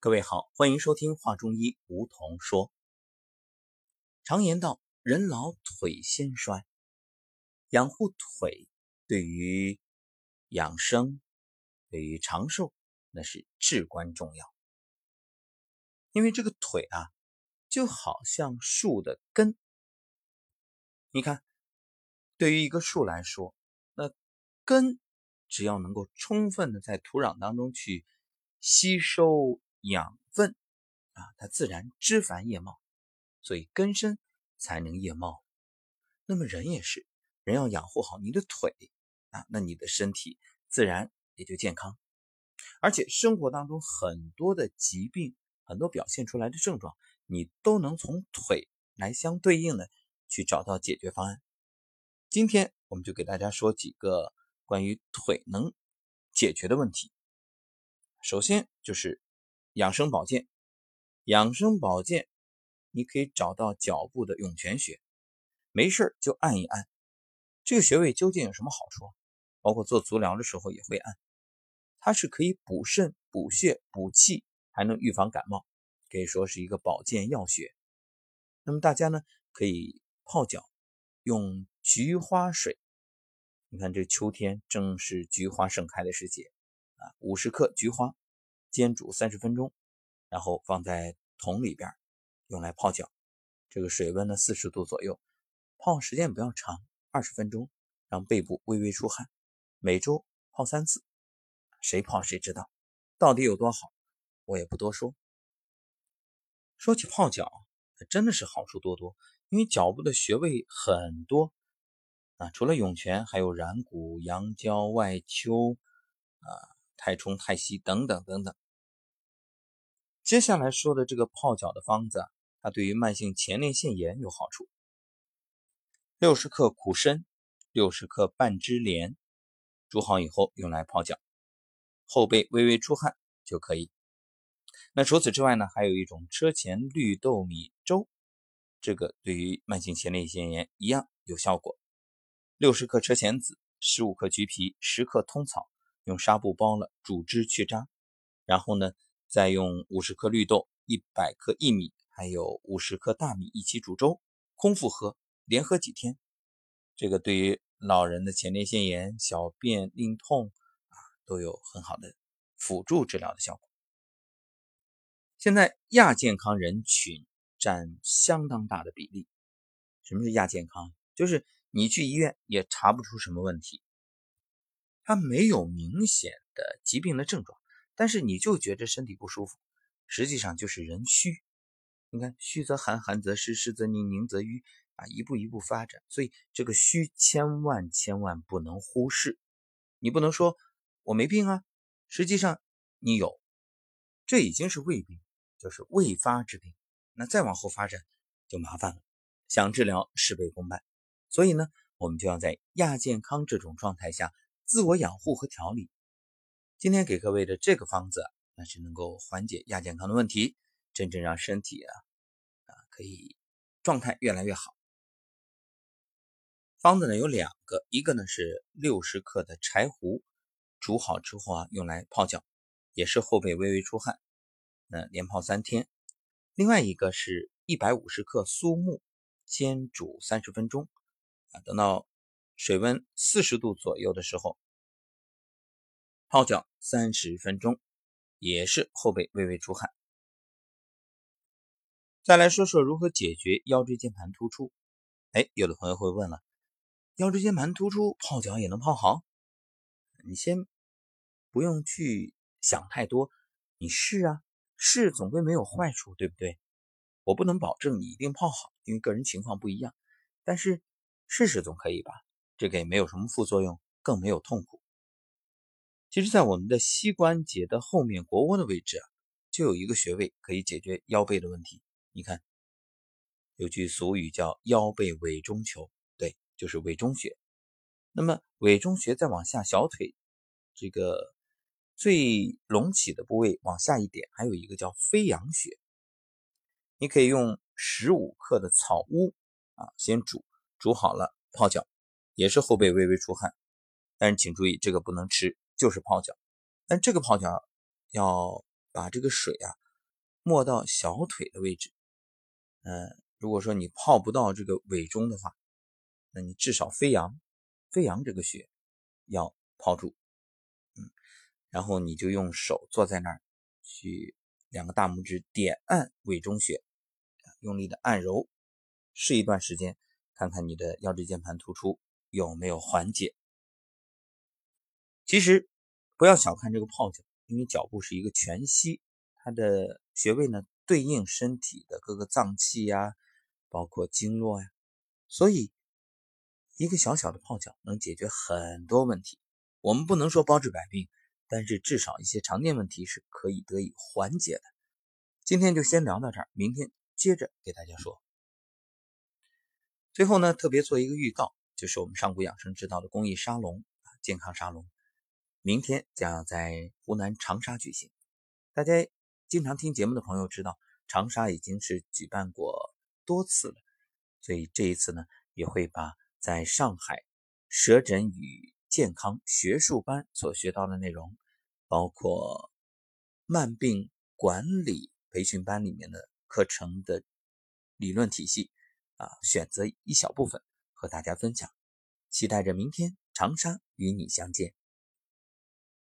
各位好，欢迎收听《话中医》，梧桐说。常言道，人老腿先衰，养护腿对于养生、对于长寿，那是至关重要。因为这个腿啊，就好像树的根。你看，对于一个树来说，那根只要能够充分的在土壤当中去吸收。养分啊，它自然枝繁叶茂，所以根深才能叶茂。那么人也是，人要养护好你的腿啊，那你的身体自然也就健康。而且生活当中很多的疾病，很多表现出来的症状，你都能从腿来相对应的去找到解决方案。今天我们就给大家说几个关于腿能解决的问题。首先就是。养生保健，养生保健，你可以找到脚部的涌泉穴，没事就按一按。这个穴位究竟有什么好处？包括做足疗的时候也会按，它是可以补肾、补血、补气，还能预防感冒，可以说是一个保健药穴。那么大家呢可以泡脚，用菊花水。你看这秋天正是菊花盛开的时节啊，五十克菊花。煎煮三十分钟，然后放在桶里边，用来泡脚。这个水温呢四十度左右，泡时间不要长，二十分钟，让背部微微出汗。每周泡三次，谁泡谁知道，到底有多好，我也不多说。说起泡脚，真的是好处多多，因为脚部的穴位很多啊，除了涌泉，还有然谷、阳交、外丘啊。太冲、太溪等等等等。接下来说的这个泡脚的方子，它对于慢性前列腺炎有好处。六十克苦参，六十克半枝莲，煮好以后用来泡脚，后背微微出汗就可以。那除此之外呢，还有一种车前绿豆米粥，这个对于慢性前列腺炎一样有效果。六十克车前子，十五克橘皮，十克通草。用纱布包了，煮汁去渣，然后呢，再用五十克绿豆、一百克薏米，还有五十克大米一起煮粥，空腹喝，连喝几天，这个对于老人的前列腺炎、小便硬痛啊，都有很好的辅助治疗的效果。现在亚健康人群占相当大的比例。什么是亚健康？就是你去医院也查不出什么问题。他没有明显的疾病的症状，但是你就觉着身体不舒服，实际上就是人虚。你看，虚则寒，寒则湿，湿则凝，凝则瘀啊，一步一步发展。所以这个虚千万千万不能忽视。你不能说我没病啊，实际上你有，这已经是未病，就是未发之病。那再往后发展就麻烦了，想治疗事倍功半。所以呢，我们就要在亚健康这种状态下。自我养护和调理，今天给各位的这个方子，那是能够缓解亚健康的问题，真正让身体啊啊可以状态越来越好。方子呢有两个，一个呢是六十克的柴胡，煮好之后啊用来泡脚，也是后背微微出汗，那连泡三天。另外一个是一百五十克苏木，煎煮三十分钟，啊等到。水温四十度左右的时候，泡脚三十分钟，也是后背微微出汗。再来说说如何解决腰椎间盘突出。哎，有的朋友会问了，腰椎间盘突出泡脚也能泡好？你先不用去想太多，你试啊，试总归没有坏处，对不对？我不能保证你一定泡好，因为个人情况不一样，但是试试总可以吧？这个也没有什么副作用，更没有痛苦。其实，在我们的膝关节的后面腘窝的位置啊，就有一个穴位可以解决腰背的问题。你看，有句俗语叫“腰背委中求”，对，就是委中穴。那么，委中穴再往下，小腿这个最隆起的部位往下一点，还有一个叫飞扬穴。你可以用十五克的草乌啊，先煮，煮好了泡脚。也是后背微微出汗，但是请注意，这个不能吃，就是泡脚。但这个泡脚要把这个水啊没到小腿的位置。嗯，如果说你泡不到这个尾中的话，那你至少飞扬，飞扬这个穴要泡住。嗯，然后你就用手坐在那儿，去两个大拇指点按尾中穴，用力的按揉，试一段时间，看看你的腰椎间盘突出有没有缓解。其实不要小看这个泡脚，因为脚部是一个全息，它的穴位呢对应身体的各个脏器呀，包括经络呀，所以一个小小的泡脚能解决很多问题。我们不能说包治百病，但是至少一些常见问题是可以得以缓解的。今天就先聊到这儿，明天接着给大家说。最后呢，特别做一个预告，就是我们上古养生之道的公益沙龙啊，健康沙龙。明天将要在湖南长沙举行。大家经常听节目的朋友知道，长沙已经是举办过多次了，所以这一次呢，也会把在上海舌诊与健康学术班所学到的内容，包括慢病管理培训班里面的课程的理论体系啊，选择一小部分和大家分享。期待着明天长沙与你相见。